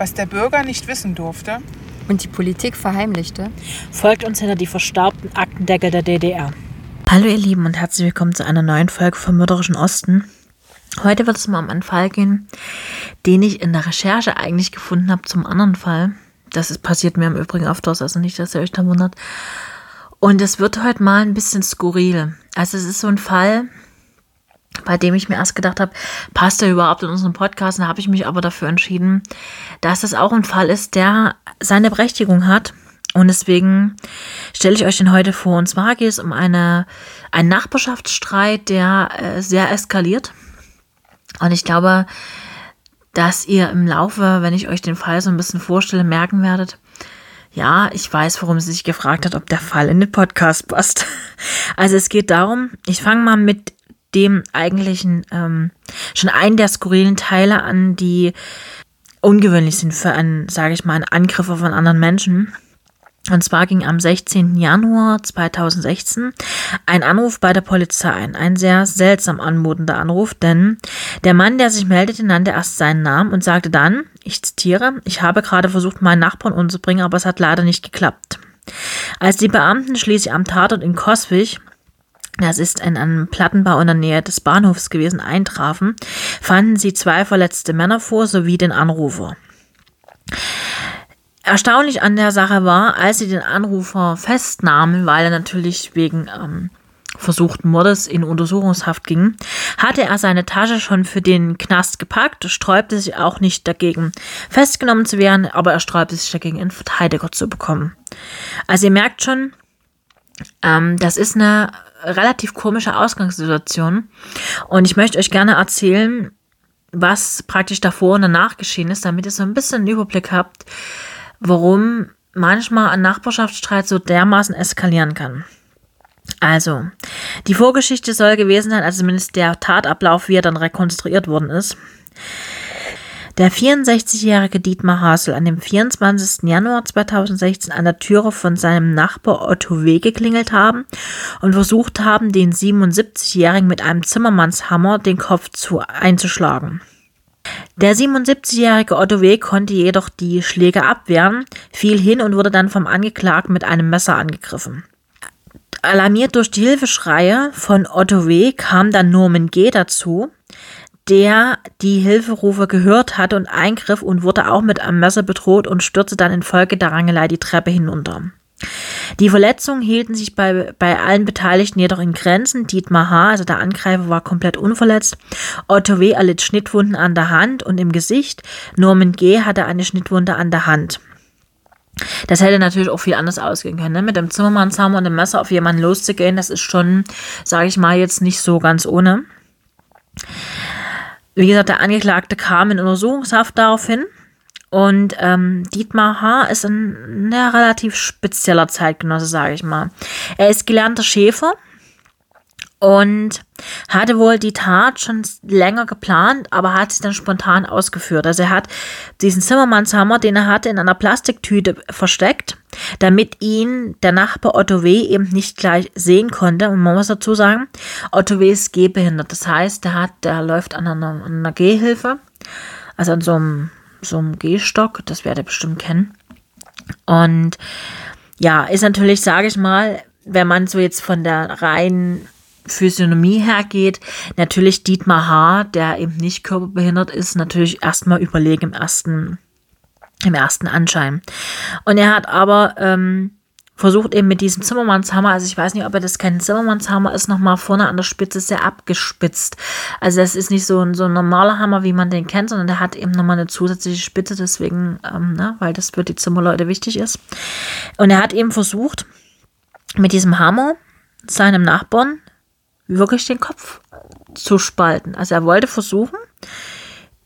was der Bürger nicht wissen durfte und die Politik verheimlichte, folgt uns hinter die verstaubten Aktendeckel der DDR. Hallo ihr Lieben und herzlich willkommen zu einer neuen Folge vom Mörderischen Osten. Heute wird es mal um einen Fall gehen, den ich in der Recherche eigentlich gefunden habe zum anderen Fall. Das ist, passiert mir im Übrigen öfters, also nicht, dass ihr euch da wundert. Und es wird heute mal ein bisschen skurril. Also es ist so ein Fall, bei dem ich mir erst gedacht habe, passt er überhaupt in unseren Podcast? Da habe ich mich aber dafür entschieden, dass es auch ein Fall ist, der seine Berechtigung hat. Und deswegen stelle ich euch den heute vor. Und zwar geht es um eine, einen Nachbarschaftsstreit, der äh, sehr eskaliert. Und ich glaube, dass ihr im Laufe, wenn ich euch den Fall so ein bisschen vorstelle, merken werdet, ja, ich weiß, warum sie sich gefragt hat, ob der Fall in den Podcast passt. Also es geht darum, ich fange mal mit dem eigentlichen, ähm, schon einen der skurrilen Teile an, die ungewöhnlich sind für einen, sage ich mal, einen Angriff auf einen anderen Menschen. Und zwar ging am 16. Januar 2016 ein Anruf bei der Polizei ein. Ein sehr seltsam anmutender Anruf, denn der Mann, der sich meldete, nannte erst seinen Namen und sagte dann, ich zitiere, ich habe gerade versucht, meinen Nachbarn umzubringen, aber es hat leider nicht geklappt. Als die Beamten schließlich am Tatort in Coswig das ist in einem Plattenbau in der Nähe des Bahnhofs gewesen, eintrafen, fanden sie zwei verletzte Männer vor sowie den Anrufer. Erstaunlich an der Sache war, als sie den Anrufer festnahmen, weil er natürlich wegen ähm, versuchten Mordes in Untersuchungshaft ging, hatte er seine Tasche schon für den Knast gepackt, sträubte sich auch nicht dagegen, festgenommen zu werden, aber er sträubte sich dagegen, einen Verteidiger zu bekommen. Also ihr merkt schon, ähm, das ist eine relativ komische Ausgangssituation und ich möchte euch gerne erzählen, was praktisch davor und danach geschehen ist, damit ihr so ein bisschen einen Überblick habt, warum manchmal ein Nachbarschaftsstreit so dermaßen eskalieren kann. Also, die Vorgeschichte soll gewesen sein, also zumindest der Tatablauf, wie er dann rekonstruiert worden ist. Der 64-jährige Dietmar Hasel an dem 24. Januar 2016 an der Türe von seinem Nachbar Otto W. geklingelt haben und versucht haben, den 77-jährigen mit einem Zimmermannshammer den Kopf zu einzuschlagen. Der 77-jährige Otto W. konnte jedoch die Schläge abwehren, fiel hin und wurde dann vom Angeklagten mit einem Messer angegriffen. Alarmiert durch die Hilfeschreie von Otto W. kam dann Norman G. dazu, der die Hilferufe gehört hatte und eingriff und wurde auch mit einem Messer bedroht und stürzte dann infolge der Rangelei die Treppe hinunter. Die Verletzungen hielten sich bei, bei allen Beteiligten jedoch in Grenzen. Dietmar H., also der Angreifer, war komplett unverletzt. Otto W. erlitt Schnittwunden an der Hand und im Gesicht. Norman G. hatte eine Schnittwunde an der Hand. Das hätte natürlich auch viel anders ausgehen können. Ne? Mit dem Zimmermannshammer und dem Messer auf jemanden loszugehen, das ist schon, sage ich mal, jetzt nicht so ganz ohne. Wie gesagt, der Angeklagte kam in Untersuchungshaft daraufhin und ähm, Dietmar H. ist ein, relativ spezieller Zeitgenosse, sage ich mal. Er ist gelernter Schäfer und hatte wohl die Tat schon länger geplant, aber hat sie dann spontan ausgeführt. Also er hat diesen Zimmermannshammer, den er hatte, in einer Plastiktüte versteckt, damit ihn der Nachbar Otto W. eben nicht gleich sehen konnte. Und man muss dazu sagen, Otto W. ist gehbehindert. Das heißt, der hat, der läuft an einer, an einer Gehhilfe, also an so einem so einem Gehstock, das werdet ihr bestimmt kennen. Und ja, ist natürlich, sage ich mal, wenn man so jetzt von der reinen Physiognomie hergeht, natürlich Dietmar H., der eben nicht körperbehindert ist, natürlich erstmal überlegen im ersten, im ersten Anschein. Und er hat aber ähm, versucht eben mit diesem Zimmermannshammer, also ich weiß nicht, ob er das kein Zimmermannshammer ist, nochmal vorne an der Spitze sehr abgespitzt. Also das ist nicht so ein, so ein normaler Hammer, wie man den kennt, sondern der hat eben nochmal eine zusätzliche Spitze, deswegen, ähm, ne, weil das für die Zimmerleute wichtig ist. Und er hat eben versucht, mit diesem Hammer seinem Nachbarn wirklich den Kopf zu spalten. Also er wollte versuchen,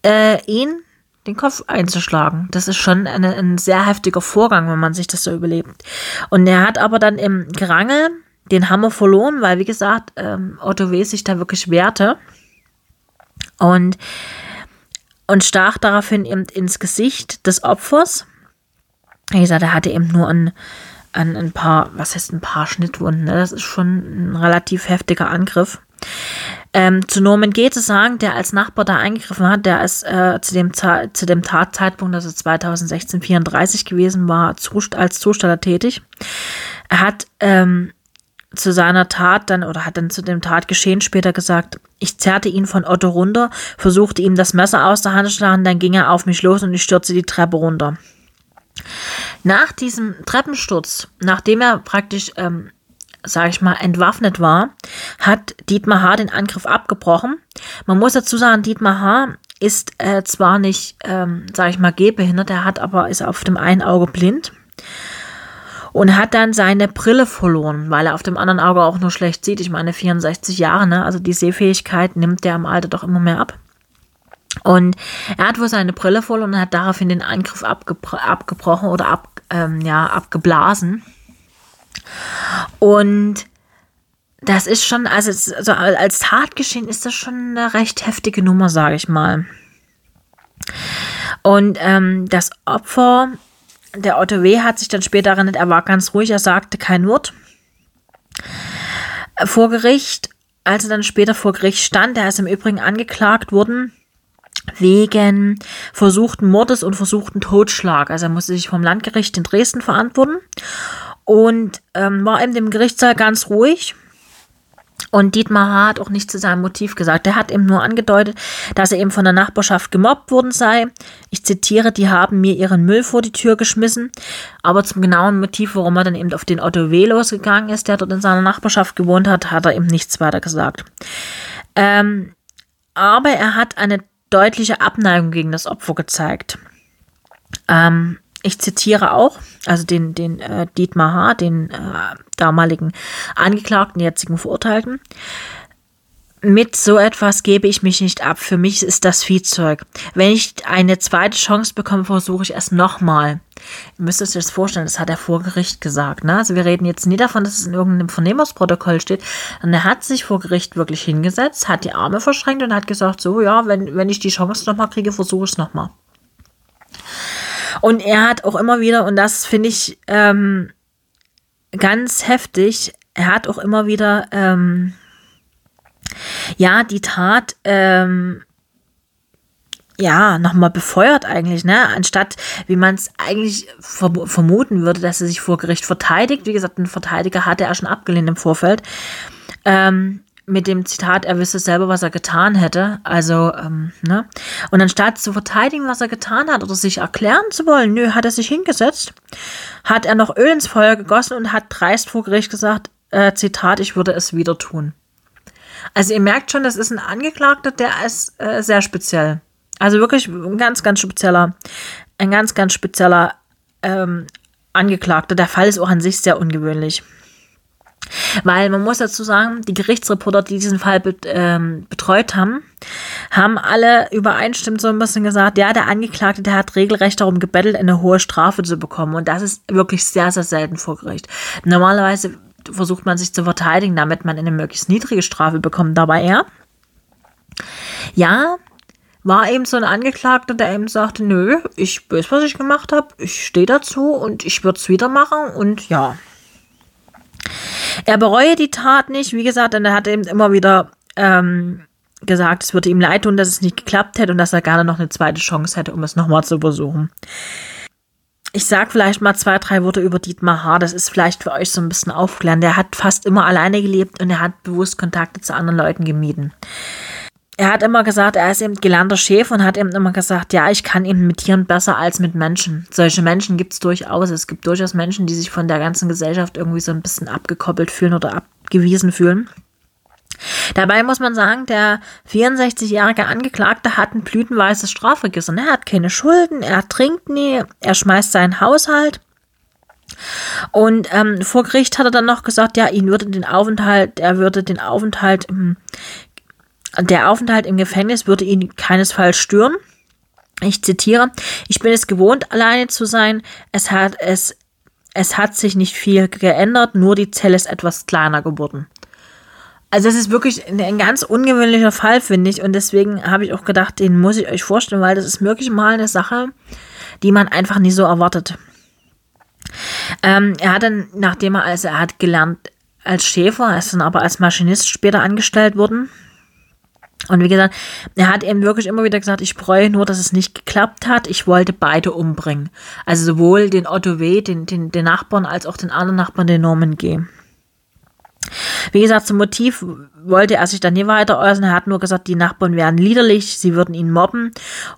äh, ihn den Kopf einzuschlagen. Das ist schon eine, ein sehr heftiger Vorgang, wenn man sich das so überlebt. Und er hat aber dann im Gerangel den Hammer verloren, weil, wie gesagt, ähm, Otto W. sich da wirklich wehrte. Und, und stach daraufhin eben ins Gesicht des Opfers. Wie gesagt, er hatte eben nur ein, ein, ein paar, was heißt ein paar Schnittwunden. Ne? Das ist schon ein relativ heftiger Angriff. Ähm, zu Norman G. zu sagen, der als Nachbar da eingegriffen hat, der ist äh, zu, dem zu dem Tatzeitpunkt, also 2016, 34 gewesen war, als Zusteller tätig. Er hat ähm, zu seiner Tat dann oder hat dann zu dem Tatgeschehen später gesagt, ich zerrte ihn von Otto runter, versuchte ihm das Messer aus der Hand zu schlagen, dann ging er auf mich los und ich stürzte die Treppe runter. Nach diesem Treppensturz, nachdem er praktisch, ähm, sage ich mal, entwaffnet war, hat Dietmar H. den Angriff abgebrochen. Man muss dazu sagen, Dietmar H. ist äh, zwar nicht, ähm, sage ich mal, gehbehindert, er hat aber ist auf dem einen Auge blind und hat dann seine Brille verloren, weil er auf dem anderen Auge auch nur schlecht sieht. Ich meine, 64 Jahre, ne? Also die Sehfähigkeit nimmt der im Alter doch immer mehr ab. Und er hat wohl seine Brille verloren und hat daraufhin den Angriff abgebro abgebrochen oder ab, ähm, ja, abgeblasen. Und das ist schon, also, also als Tatgeschehen ist das schon eine recht heftige Nummer, sage ich mal. Und ähm, das Opfer der Otto W. hat sich dann später erinnert, er war ganz ruhig, er sagte kein Wort. Vor Gericht, als er dann später vor Gericht stand, er ist im Übrigen angeklagt worden wegen versuchten Mordes und versuchten Totschlag. Also er musste sich vom Landgericht in Dresden verantworten und ähm, war in dem Gerichtssaal ganz ruhig und Dietmar H. hat auch nicht zu seinem Motiv gesagt. Er hat eben nur angedeutet, dass er eben von der Nachbarschaft gemobbt worden sei. Ich zitiere, die haben mir ihren Müll vor die Tür geschmissen. Aber zum genauen Motiv, warum er dann eben auf den Otto W. losgegangen ist, der dort in seiner Nachbarschaft gewohnt hat, hat er eben nichts weiter gesagt. Ähm, aber er hat eine deutliche Abneigung gegen das Opfer gezeigt. Ähm, ich zitiere auch, also den, den äh, Dietmar H., den äh, damaligen Angeklagten, jetzigen Verurteilten. Mit so etwas gebe ich mich nicht ab. Für mich ist das Viehzeug. Wenn ich eine zweite Chance bekomme, versuche ich es nochmal. Ihr müsst euch das vorstellen, das hat er vor Gericht gesagt. Ne? Also wir reden jetzt nie davon, dass es in irgendeinem Vernehmungsprotokoll steht. Und er hat sich vor Gericht wirklich hingesetzt, hat die Arme verschränkt und hat gesagt, so ja, wenn, wenn ich die Chance nochmal kriege, versuche ich es nochmal. Und er hat auch immer wieder, und das finde ich ähm, ganz heftig, er hat auch immer wieder, ähm, ja, die Tat, ähm, ja, nochmal befeuert eigentlich, ne? Anstatt, wie man es eigentlich vermuten würde, dass er sich vor Gericht verteidigt. Wie gesagt, ein Verteidiger hatte er schon abgelehnt im Vorfeld. Ähm, mit dem Zitat, er wisse selber, was er getan hätte. Also, ähm, ne? Und anstatt zu verteidigen, was er getan hat oder sich erklären zu wollen, nö, hat er sich hingesetzt, hat er noch Öl ins Feuer gegossen und hat dreist vor Gericht gesagt, äh, Zitat, ich würde es wieder tun. Also ihr merkt schon, das ist ein Angeklagter, der ist äh, sehr speziell. Also wirklich ein ganz, ganz spezieller, ein ganz, ganz spezieller ähm, Angeklagter. Der Fall ist auch an sich sehr ungewöhnlich. Weil man muss dazu sagen, die Gerichtsreporter, die diesen Fall ähm, betreut haben, haben alle übereinstimmend so ein bisschen gesagt, ja, der Angeklagte, der hat regelrecht darum gebettelt, eine hohe Strafe zu bekommen. Und das ist wirklich sehr, sehr selten vor Gericht. Normalerweise versucht man sich zu verteidigen, damit man eine möglichst niedrige Strafe bekommt. Dabei er, ja, war eben so ein Angeklagter, der eben sagte, nö, ich weiß, was ich gemacht habe, ich stehe dazu und ich würde es wieder machen und ja. Er bereue die Tat nicht, wie gesagt, denn er hat eben immer wieder ähm, gesagt, es würde ihm leid tun, dass es nicht geklappt hätte und dass er gerne noch eine zweite Chance hätte, um es nochmal zu versuchen. Ich sage vielleicht mal zwei, drei Worte über Dietmar Haar. Das ist vielleicht für euch so ein bisschen aufklären. Der hat fast immer alleine gelebt und er hat bewusst Kontakte zu anderen Leuten gemieden er hat immer gesagt, er ist eben gelernter Chef und hat eben immer gesagt, ja, ich kann eben mit Tieren besser als mit Menschen. Solche Menschen gibt es durchaus. Es gibt durchaus Menschen, die sich von der ganzen Gesellschaft irgendwie so ein bisschen abgekoppelt fühlen oder abgewiesen fühlen. Dabei muss man sagen, der 64-jährige Angeklagte hat ein blütenweißes Strafregister. Er hat keine Schulden, er trinkt nie, er schmeißt seinen Haushalt. Und ähm, vor Gericht hat er dann noch gesagt, ja, ihn würde den Aufenthalt, er würde den Aufenthalt im der Aufenthalt im Gefängnis würde ihn keinesfalls stören. Ich zitiere, ich bin es gewohnt, alleine zu sein. Es hat, es, es hat sich nicht viel geändert, nur die Zelle ist etwas kleiner geworden. Also das ist wirklich ein ganz ungewöhnlicher Fall, finde ich. Und deswegen habe ich auch gedacht, den muss ich euch vorstellen, weil das ist wirklich mal eine Sache, die man einfach nie so erwartet. Ähm, er hat dann, nachdem er, also er hat gelernt, als Schäfer, er ist dann aber als Maschinist später angestellt worden. Und wie gesagt, er hat eben wirklich immer wieder gesagt, ich bereue nur, dass es nicht geklappt hat. Ich wollte beide umbringen. Also sowohl den Otto W., den, den, den Nachbarn, als auch den anderen Nachbarn, den Norman G. Wie gesagt, zum Motiv wollte er sich dann nie weiter äußern. Er hat nur gesagt, die Nachbarn wären liederlich, sie würden ihn mobben.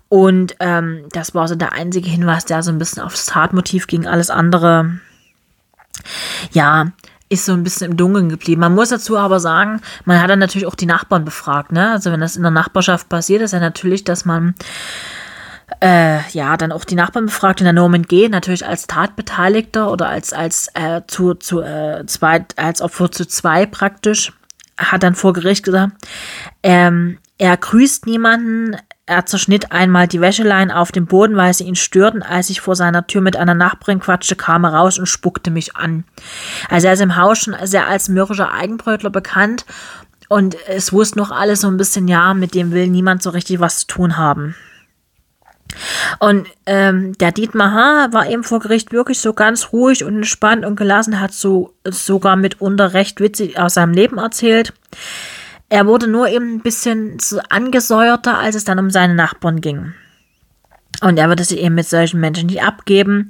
Und ähm, das war so der einzige Hinweis, der so ein bisschen aufs Tatmotiv ging. Alles andere, ja, ist so ein bisschen im Dunkeln geblieben. Man muss dazu aber sagen, man hat dann natürlich auch die Nachbarn befragt. Ne? Also wenn das in der Nachbarschaft passiert, ist ja natürlich, dass man äh, ja, dann auch die Nachbarn befragt und der Norman G. natürlich als Tatbeteiligter oder als, als, äh, zu, zu, äh, zwei, als Opfer zu zwei praktisch, hat dann vor Gericht gesagt, ähm, er grüßt niemanden, er zerschnitt einmal die Wäscheleien auf dem Boden, weil sie ihn störten. Als ich vor seiner Tür mit einer Nachbarin quatschte, kam er raus und spuckte mich an. Also er ist im Haus schon sehr als mürrischer Eigenbrötler bekannt und es wusste noch alles so ein bisschen, ja, mit dem will niemand so richtig was zu tun haben. Und ähm, der Dietmar H. war eben vor Gericht wirklich so ganz ruhig und entspannt und gelassen, hat so sogar mitunter recht witzig aus seinem Leben erzählt. Er wurde nur eben ein bisschen so angesäuerter, als es dann um seine Nachbarn ging. Und er würde sich eben mit solchen Menschen nicht abgeben.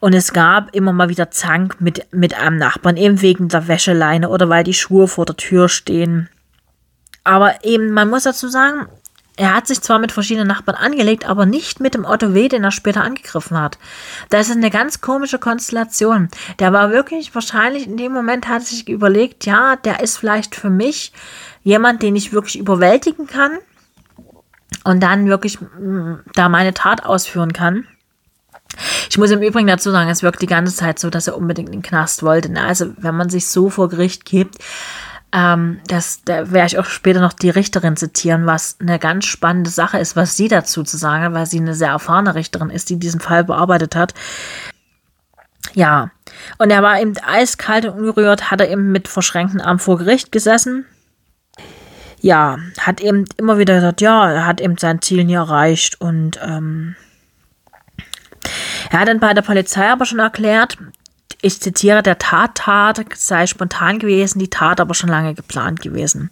Und es gab immer mal wieder Zank mit, mit einem Nachbarn, eben wegen der Wäscheleine oder weil die Schuhe vor der Tür stehen. Aber eben, man muss dazu sagen, er hat sich zwar mit verschiedenen Nachbarn angelegt, aber nicht mit dem Otto W., den er später angegriffen hat. Das ist eine ganz komische Konstellation. Der war wirklich wahrscheinlich in dem Moment hat sich überlegt, ja, der ist vielleicht für mich jemand, den ich wirklich überwältigen kann und dann wirklich mm, da meine Tat ausführen kann. Ich muss im Übrigen dazu sagen, es wirkt die ganze Zeit so, dass er unbedingt in den Knast wollte. Ne? Also wenn man sich so vor Gericht gibt, ähm, das, da werde ich auch später noch die Richterin zitieren, was eine ganz spannende Sache ist, was sie dazu zu sagen hat, weil sie eine sehr erfahrene Richterin ist, die diesen Fall bearbeitet hat. Ja, und er war eben eiskalt und ungerührt, hat er eben mit verschränkten Armen vor Gericht gesessen. Ja, hat eben immer wieder gesagt, ja, er hat eben sein Ziel nie erreicht und ähm, er hat dann bei der Polizei aber schon erklärt, ich zitiere, der Tattat sei spontan gewesen, die Tat aber schon lange geplant gewesen.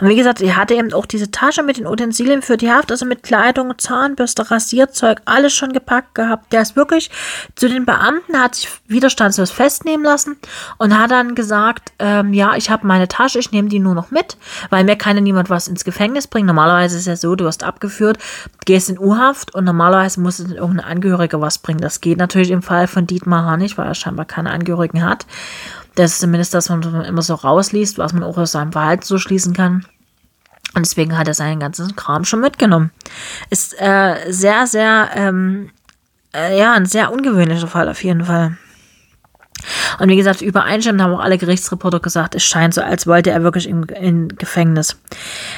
Und wie gesagt, er hatte eben auch diese Tasche mit den Utensilien für die Haft, also mit Kleidung, Zahnbürste, Rasierzeug, alles schon gepackt gehabt. Der ist wirklich zu den Beamten, hat sich widerstandslos festnehmen lassen und hat dann gesagt, ähm, ja, ich habe meine Tasche, ich nehme die nur noch mit, weil mir kann ja niemand was ins Gefängnis bringen. Normalerweise ist ja so, du wirst abgeführt, gehst in U-Haft und normalerweise muss es irgendein Angehöriger was bringen. Das geht natürlich im Fall von Dietmar nicht, weil er scheinbar keine Angehörigen hat. Das ist zumindest das, was man immer so rausliest, was man auch aus seinem Verhalten so schließen kann. Und deswegen hat er seinen ganzen Kram schon mitgenommen. Ist äh, sehr, sehr, ähm, äh, ja, ein sehr ungewöhnlicher Fall auf jeden Fall. Und wie gesagt, übereinstimmend haben auch alle Gerichtsreporter gesagt, es scheint so, als wollte er wirklich im, im Gefängnis.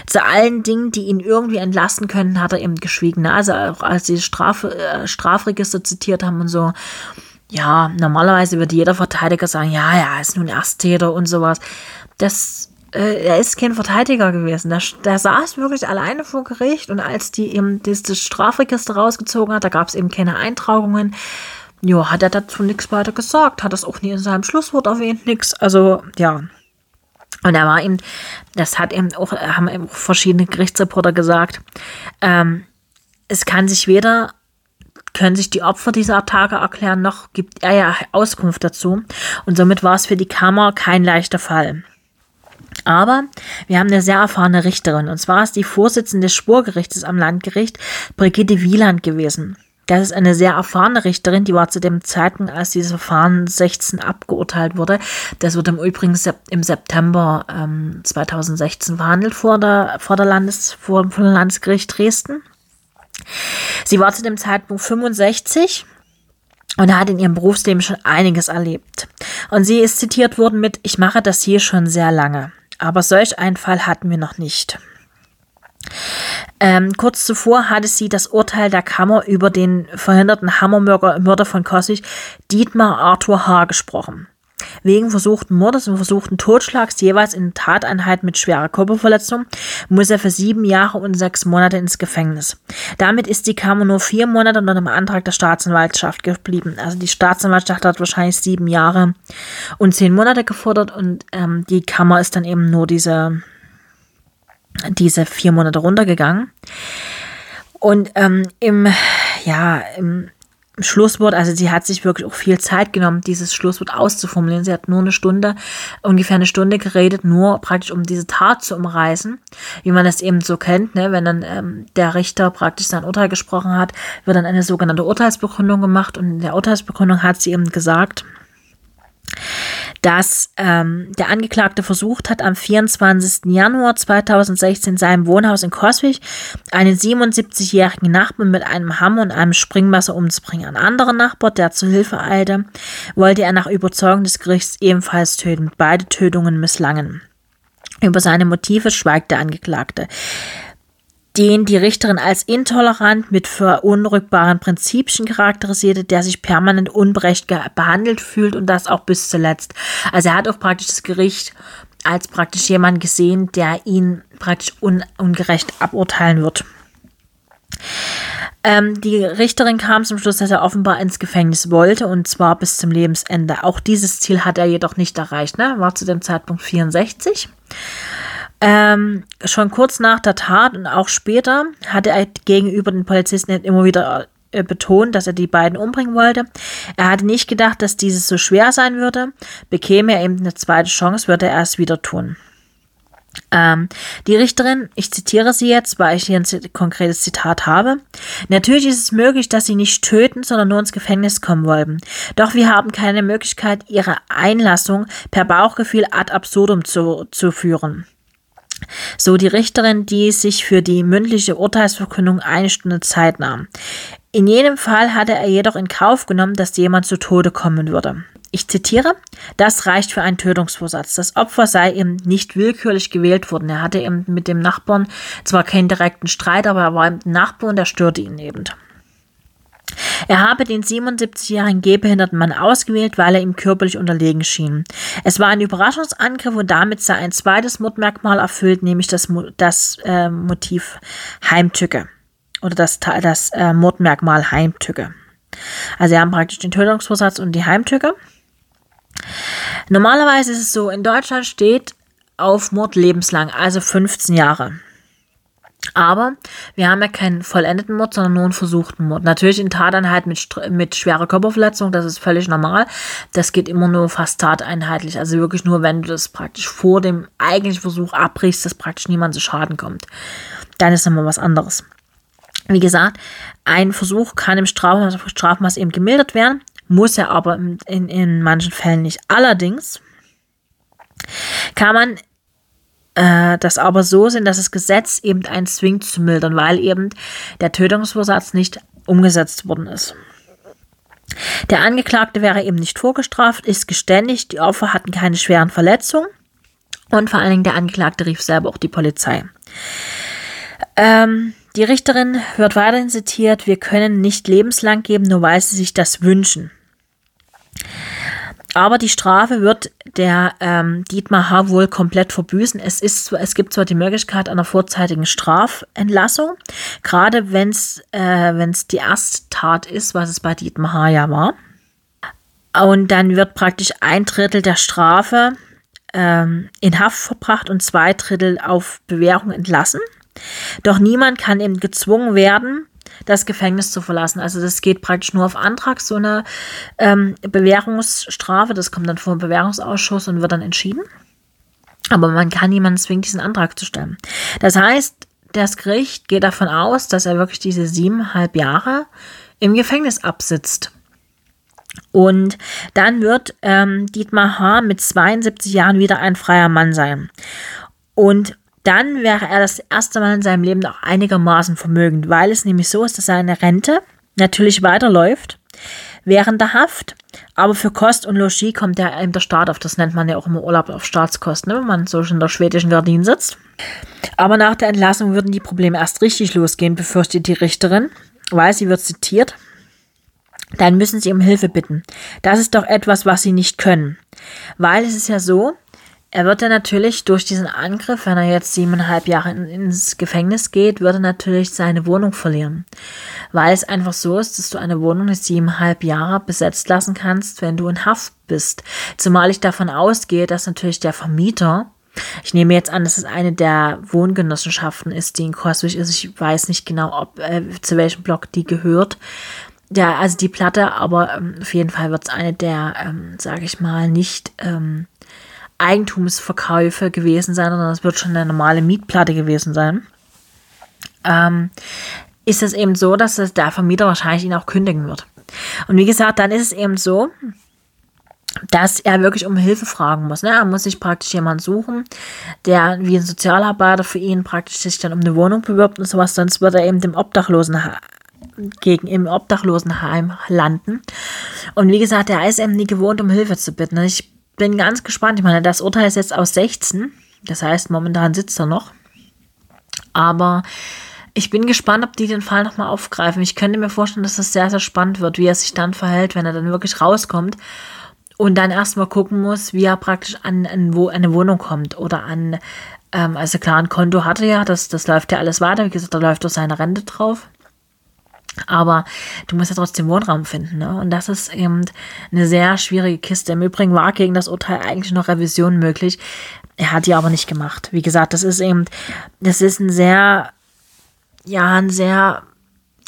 Zu allen Dingen, die ihn irgendwie entlasten können, hat er eben geschwiegen. Also auch als sie Straf, äh, Strafregister zitiert haben und so, ja, normalerweise würde jeder Verteidiger sagen, ja, ja, er ist nun Ersttäter und sowas. Das, äh, er ist kein Verteidiger gewesen. Der, der saß wirklich alleine vor Gericht und als die eben das, das Strafregister rausgezogen hat, da gab es eben keine Eintragungen. Ja, hat er dazu nichts weiter gesagt, hat das auch nie in seinem Schlusswort erwähnt, nichts. Also, ja. Und er war eben, das hat eben auch, haben eben auch verschiedene Gerichtsreporter gesagt, ähm, es kann sich weder können sich die Opfer dieser Attacke erklären, noch gibt er ja Auskunft dazu. Und somit war es für die Kammer kein leichter Fall. Aber wir haben eine sehr erfahrene Richterin, und zwar ist die Vorsitzende des Schwurgerichtes am Landgericht Brigitte Wieland gewesen. Das ist eine sehr erfahrene Richterin, die war zu dem Zeitpunkt, als dieses Verfahren 16 abgeurteilt wurde. Das wurde im Übrigen im September ähm, 2016 verhandelt vor der, vor der Landes, vor, vor dem Landesgericht Dresden. Sie war zu dem Zeitpunkt 65 und hat in ihrem Berufsleben schon einiges erlebt. Und sie ist zitiert worden mit, ich mache das hier schon sehr lange. Aber solch einen Fall hatten wir noch nicht. Ähm, kurz zuvor hatte sie das Urteil der Kammer über den verhinderten Hammermörder von Kossig, Dietmar Arthur H. gesprochen. Wegen versuchten Mordes und versuchten Totschlags jeweils in Tateinheit mit schwerer Körperverletzung muss er für sieben Jahre und sechs Monate ins Gefängnis. Damit ist die Kammer nur vier Monate unter dem Antrag der Staatsanwaltschaft geblieben. Also die Staatsanwaltschaft hat wahrscheinlich sieben Jahre und zehn Monate gefordert und ähm, die Kammer ist dann eben nur diese, diese vier Monate runtergegangen. Und ähm, im, ja, im Schlusswort, also sie hat sich wirklich auch viel Zeit genommen, dieses Schlusswort auszuformulieren. Sie hat nur eine Stunde, ungefähr eine Stunde geredet, nur praktisch um diese Tat zu umreißen, wie man das eben so kennt, ne? wenn dann ähm, der Richter praktisch sein Urteil gesprochen hat, wird dann eine sogenannte Urteilsbegründung gemacht und in der Urteilsbegründung hat sie eben gesagt, dass ähm, der Angeklagte versucht hat, am 24. Januar 2016 in seinem Wohnhaus in Coswig einen 77-jährigen Nachbarn mit einem Hammer und einem Springmesser umzubringen. Ein anderer Nachbar, der zu Hilfe eilte, wollte er nach Überzeugung des Gerichts ebenfalls töten. Beide Tötungen misslangen. Über seine Motive schweigt der Angeklagte den die Richterin als intolerant mit verunrückbaren Prinzipien charakterisierte, der sich permanent unberecht behandelt fühlt und das auch bis zuletzt. Also er hat auch praktisch das Gericht als praktisch jemand gesehen, der ihn praktisch un ungerecht aburteilen wird. Ähm, die Richterin kam zum Schluss, dass er offenbar ins Gefängnis wollte und zwar bis zum Lebensende. Auch dieses Ziel hat er jedoch nicht erreicht. Ne? War zu dem Zeitpunkt 64. Ähm, schon kurz nach der Tat und auch später hatte er gegenüber den Polizisten immer wieder äh, betont, dass er die beiden umbringen wollte. Er hatte nicht gedacht, dass dieses so schwer sein würde. Bekäme er eben eine zweite Chance, würde er es wieder tun. Ähm, die Richterin, ich zitiere sie jetzt, weil ich hier ein konkretes Zitat habe. Natürlich ist es möglich, dass sie nicht töten, sondern nur ins Gefängnis kommen wollten. Doch wir haben keine Möglichkeit, ihre Einlassung per Bauchgefühl ad absurdum zu, zu führen. So die Richterin, die sich für die mündliche Urteilsverkündung eine Stunde Zeit nahm. In jedem Fall hatte er jedoch in Kauf genommen, dass jemand zu Tode kommen würde. Ich zitiere, das reicht für einen Tötungsvorsatz. Das Opfer sei eben nicht willkürlich gewählt worden. Er hatte eben mit dem Nachbarn zwar keinen direkten Streit, aber er war eben Nachbar und er störte ihn eben. Er habe den 77-jährigen gehbehinderten Mann ausgewählt, weil er ihm körperlich unterlegen schien. Es war ein Überraschungsangriff und damit sei ein zweites Mordmerkmal erfüllt, nämlich das, das äh, Motiv Heimtücke oder das, das äh, Mordmerkmal Heimtücke. Also sie haben praktisch den Tötungsvorsatz und die Heimtücke. Normalerweise ist es so, in Deutschland steht auf Mord lebenslang, also 15 Jahre. Aber wir haben ja keinen vollendeten Mord, sondern nur einen versuchten Mord. Natürlich in Tateinheit mit, mit schwerer Körperverletzung, das ist völlig normal. Das geht immer nur fast tateinheitlich. Also wirklich nur, wenn du das praktisch vor dem eigentlichen Versuch abbrichst, dass praktisch niemand zu Schaden kommt. Dann ist nochmal was anderes. Wie gesagt, ein Versuch kann im Strafmaß, Strafmaß eben gemildert werden, muss er aber in, in manchen Fällen nicht. Allerdings kann man äh, das aber so sind, dass das Gesetz eben einen zwingt zu mildern, weil eben der Tötungsvorsatz nicht umgesetzt worden ist. Der Angeklagte wäre eben nicht vorgestraft, ist geständigt, die Opfer hatten keine schweren Verletzungen und vor allen Dingen der Angeklagte rief selber auch die Polizei. Ähm, die Richterin wird weiterhin zitiert, wir können nicht lebenslang geben, nur weil sie sich das wünschen. Aber die Strafe wird der ähm, Dietmar H. wohl komplett verbüßen. Es, ist, es gibt zwar die Möglichkeit einer vorzeitigen Strafentlassung, gerade wenn es äh, die Ersttat ist, was es bei Dietmar H. ja war. Und dann wird praktisch ein Drittel der Strafe ähm, in Haft verbracht und zwei Drittel auf Bewährung entlassen. Doch niemand kann eben gezwungen werden, das Gefängnis zu verlassen. Also das geht praktisch nur auf Antrag, so eine ähm, Bewährungsstrafe. Das kommt dann vor dem Bewährungsausschuss und wird dann entschieden. Aber man kann niemanden zwingen, diesen Antrag zu stellen. Das heißt, das Gericht geht davon aus, dass er wirklich diese siebeneinhalb Jahre im Gefängnis absitzt. Und dann wird ähm, Dietmar H. mit 72 Jahren wieder ein freier Mann sein. Und dann wäre er das erste Mal in seinem Leben auch einigermaßen vermögend, weil es nämlich so ist, dass seine Rente natürlich weiterläuft während der Haft, aber für Kost und Logis kommt ja eben der Staat auf. Das nennt man ja auch immer Urlaub auf Staatskosten, ne, wenn man so in der schwedischen Gardin sitzt. Aber nach der Entlassung würden die Probleme erst richtig losgehen, befürchtet die Richterin, weil sie wird zitiert. dann müssen sie um Hilfe bitten. Das ist doch etwas, was sie nicht können. Weil es ist ja so, er wird ja natürlich durch diesen Angriff, wenn er jetzt siebeneinhalb Jahre in, ins Gefängnis geht, wird er natürlich seine Wohnung verlieren. Weil es einfach so ist, dass du eine Wohnung nicht siebeneinhalb Jahre besetzt lassen kannst, wenn du in Haft bist. Zumal ich davon ausgehe, dass natürlich der Vermieter, ich nehme jetzt an, dass es eine der Wohngenossenschaften ist, die in Coswig ist. Ich weiß nicht genau, ob äh, zu welchem Block die gehört. Ja, also die Platte, aber ähm, auf jeden Fall wird es eine der, ähm, sage ich mal, nicht ähm, Eigentumsverkäufe gewesen sein, sondern es wird schon eine normale Mietplatte gewesen sein. Ähm, ist es eben so, dass der Vermieter wahrscheinlich ihn auch kündigen wird. Und wie gesagt, dann ist es eben so, dass er wirklich um Hilfe fragen muss. Ne? Er muss sich praktisch jemanden suchen, der wie ein Sozialarbeiter für ihn praktisch sich dann um eine Wohnung bewirbt und sowas, sonst wird er eben dem Obdachlosen gegen im Obdachlosenheim landen. Und wie gesagt, er ist eben nie gewohnt, um Hilfe zu bitten. Ich bin ganz gespannt. Ich meine, das Urteil ist jetzt aus 16. Das heißt, momentan sitzt er noch. Aber ich bin gespannt, ob die den Fall nochmal aufgreifen. Ich könnte mir vorstellen, dass das sehr, sehr spannend wird, wie er sich dann verhält, wenn er dann wirklich rauskommt und dann erstmal gucken muss, wie er praktisch an, an wo eine Wohnung kommt oder an, ähm, also klar, ein Konto hatte er ja, das, das läuft ja alles weiter. Wie gesagt, da läuft doch seine Rente drauf. Aber du musst ja trotzdem Wohnraum finden. Ne? Und das ist eben eine sehr schwierige Kiste. Im Übrigen war gegen das Urteil eigentlich noch Revision möglich. Er hat die aber nicht gemacht. Wie gesagt, das ist eben, das ist ein sehr, ja, ein sehr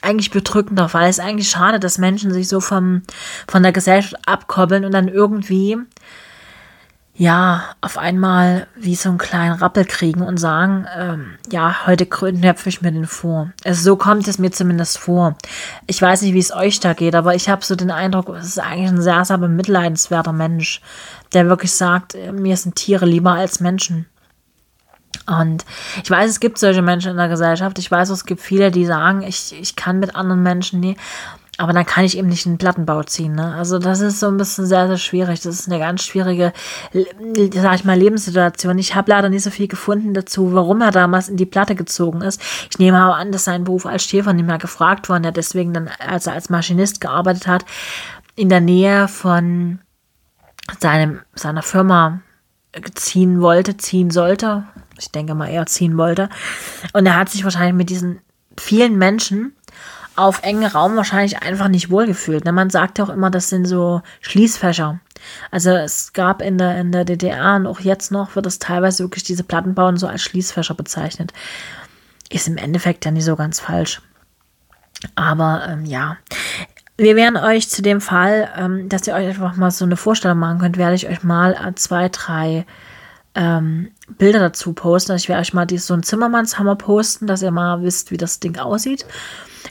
eigentlich bedrückender Fall. Es ist eigentlich schade, dass Menschen sich so vom, von der Gesellschaft abkoppeln und dann irgendwie ja, auf einmal wie so einen kleinen Rappel kriegen und sagen, ähm, ja, heute knöpfe ich mir den vor. Also so kommt es mir zumindest vor. Ich weiß nicht, wie es euch da geht, aber ich habe so den Eindruck, es ist eigentlich ein sehr, sehr bemitleidenswerter Mensch, der wirklich sagt, äh, mir sind Tiere lieber als Menschen. Und ich weiß, es gibt solche Menschen in der Gesellschaft. Ich weiß, es gibt viele, die sagen, ich, ich kann mit anderen Menschen nie. Aber dann kann ich eben nicht einen Plattenbau ziehen. Ne? Also das ist so ein bisschen sehr, sehr schwierig. Das ist eine ganz schwierige, sag ich mal, Lebenssituation. Ich habe leider nicht so viel gefunden dazu, warum er damals in die Platte gezogen ist. Ich nehme aber an, dass sein Beruf als Schäfer nicht mehr gefragt worden, er deswegen dann, als er als Maschinist gearbeitet hat, in der Nähe von seinem, seiner Firma ziehen wollte, ziehen sollte. Ich denke mal, er ziehen wollte. Und er hat sich wahrscheinlich mit diesen vielen Menschen auf engen Raum wahrscheinlich einfach nicht wohlgefühlt. Ne? Man sagt ja auch immer, das sind so Schließfächer. Also es gab in der, in der DDR und auch jetzt noch wird es teilweise wirklich diese Plattenbauen so als Schließfächer bezeichnet. Ist im Endeffekt ja nicht so ganz falsch. Aber ähm, ja, wir werden euch zu dem Fall, ähm, dass ihr euch einfach mal so eine Vorstellung machen könnt, werde ich euch mal äh, zwei, drei ähm, Bilder dazu posten. Ich werde euch mal so einen Zimmermannshammer posten, dass ihr mal wisst, wie das Ding aussieht.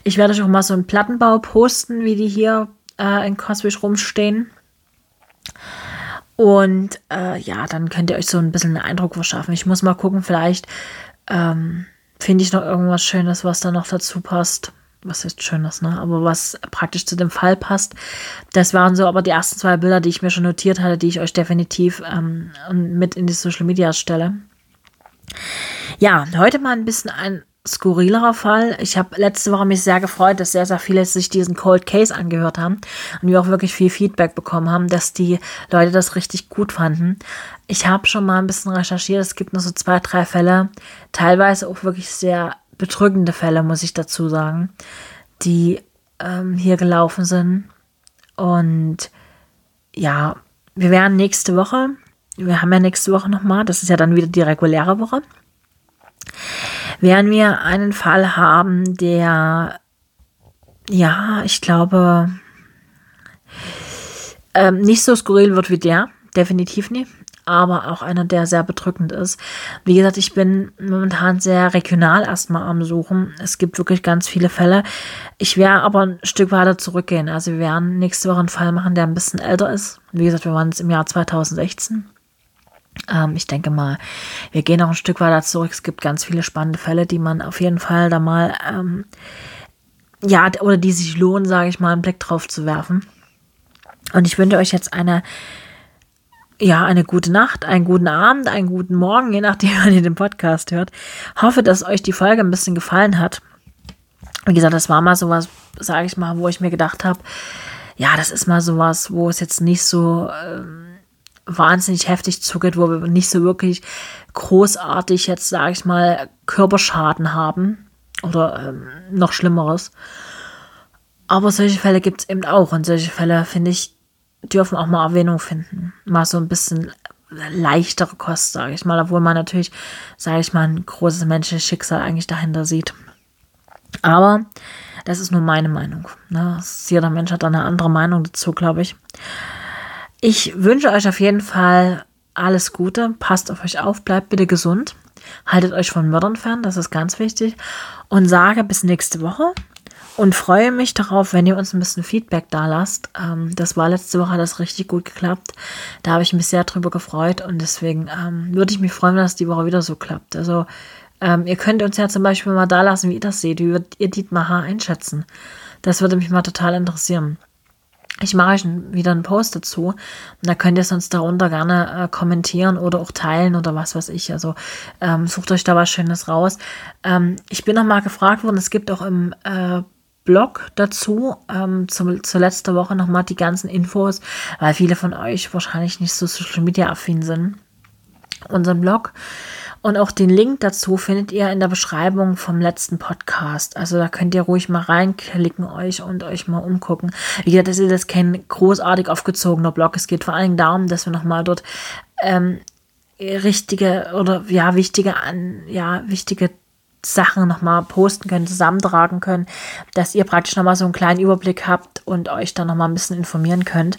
Ich werde euch auch mal so einen Plattenbau posten, wie die hier äh, in Coswig rumstehen. Und äh, ja, dann könnt ihr euch so ein bisschen einen Eindruck verschaffen. Ich muss mal gucken, vielleicht ähm, finde ich noch irgendwas Schönes, was da noch dazu passt. Was ist Schönes, ne? Aber was praktisch zu dem Fall passt. Das waren so aber die ersten zwei Bilder, die ich mir schon notiert hatte, die ich euch definitiv ähm, mit in die Social Media stelle. Ja, heute mal ein bisschen ein skurrilerer Fall. Ich habe letzte Woche mich sehr gefreut, dass sehr, sehr viele sich diesen Cold Case angehört haben und wir auch wirklich viel Feedback bekommen haben, dass die Leute das richtig gut fanden. Ich habe schon mal ein bisschen recherchiert. Es gibt nur so zwei, drei Fälle, teilweise auch wirklich sehr bedrückende Fälle, muss ich dazu sagen, die ähm, hier gelaufen sind. Und ja, wir werden nächste Woche, wir haben ja nächste Woche nochmal, das ist ja dann wieder die reguläre Woche werden wir einen Fall haben, der, ja, ich glaube, ähm, nicht so skurril wird wie der, definitiv nicht, aber auch einer, der sehr bedrückend ist. Wie gesagt, ich bin momentan sehr regional erstmal am Suchen. Es gibt wirklich ganz viele Fälle. Ich werde aber ein Stück weiter zurückgehen. Also wir werden nächste Woche einen Fall machen, der ein bisschen älter ist. Wie gesagt, wir waren jetzt im Jahr 2016. Ähm, ich denke mal, wir gehen noch ein Stück weiter zurück. Es gibt ganz viele spannende Fälle, die man auf jeden Fall da mal, ähm, ja, oder die sich lohnen, sage ich mal, einen Blick drauf zu werfen. Und ich wünsche euch jetzt eine, ja, eine gute Nacht, einen guten Abend, einen guten Morgen, je nachdem, wann ihr den Podcast hört. Hoffe, dass euch die Folge ein bisschen gefallen hat. Wie gesagt, das war mal sowas, sage ich mal, wo ich mir gedacht habe, ja, das ist mal sowas, wo es jetzt nicht so ähm, wahnsinnig heftig zugeht, wo wir nicht so wirklich großartig jetzt, sage ich mal, Körperschaden haben oder ähm, noch Schlimmeres. Aber solche Fälle gibt es eben auch und solche Fälle, finde ich, dürfen auch mal Erwähnung finden. Mal so ein bisschen leichtere Kost, sage ich mal, obwohl man natürlich, sage ich mal, ein großes menschliches Schicksal eigentlich dahinter sieht. Aber das ist nur meine Meinung. Ne? Jeder Mensch hat eine andere Meinung dazu, glaube ich. Ich wünsche euch auf jeden Fall alles Gute. Passt auf euch auf, bleibt bitte gesund. Haltet euch von Mördern fern, das ist ganz wichtig. Und sage bis nächste Woche und freue mich darauf, wenn ihr uns ein bisschen Feedback da lasst. Ähm, das war letzte Woche, hat das richtig gut geklappt. Da habe ich mich sehr drüber gefreut und deswegen ähm, würde ich mich freuen, wenn das die Woche wieder so klappt. Also ähm, ihr könnt uns ja zum Beispiel mal da lassen, wie ihr das seht, wie würdet ihr Dietmar H. einschätzen. Das würde mich mal total interessieren. Ich mache euch wieder einen Post dazu und da könnt ihr sonst darunter gerne äh, kommentieren oder auch teilen oder was weiß ich. Also ähm, sucht euch da was Schönes raus. Ähm, ich bin noch mal gefragt worden, es gibt auch im äh, Blog dazu, ähm, zum, zur letzten Woche nochmal die ganzen Infos, weil viele von euch wahrscheinlich nicht so Social Media affin sind. Unseren Blog und auch den Link dazu findet ihr in der Beschreibung vom letzten Podcast. Also da könnt ihr ruhig mal reinklicken euch und euch mal umgucken. Wie gesagt, das ist jetzt kein großartig aufgezogener Blog. Es geht vor allem darum, dass wir nochmal dort ähm, richtige oder ja, wichtige an, ja, wichtige Sachen nochmal posten können, zusammentragen können, dass ihr praktisch nochmal so einen kleinen Überblick habt und euch dann nochmal ein bisschen informieren könnt.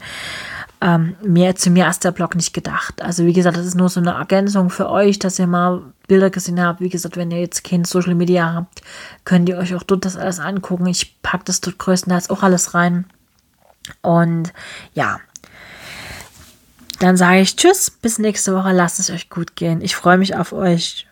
Ähm, mehr zu mir ist der Blog nicht gedacht. Also wie gesagt, das ist nur so eine Ergänzung für euch, dass ihr mal Bilder gesehen habt. Wie gesagt, wenn ihr jetzt kein Social Media habt, könnt ihr euch auch dort das alles angucken. Ich packe das dort größtenteils auch alles rein. Und ja, dann sage ich Tschüss, bis nächste Woche. Lasst es euch gut gehen. Ich freue mich auf euch.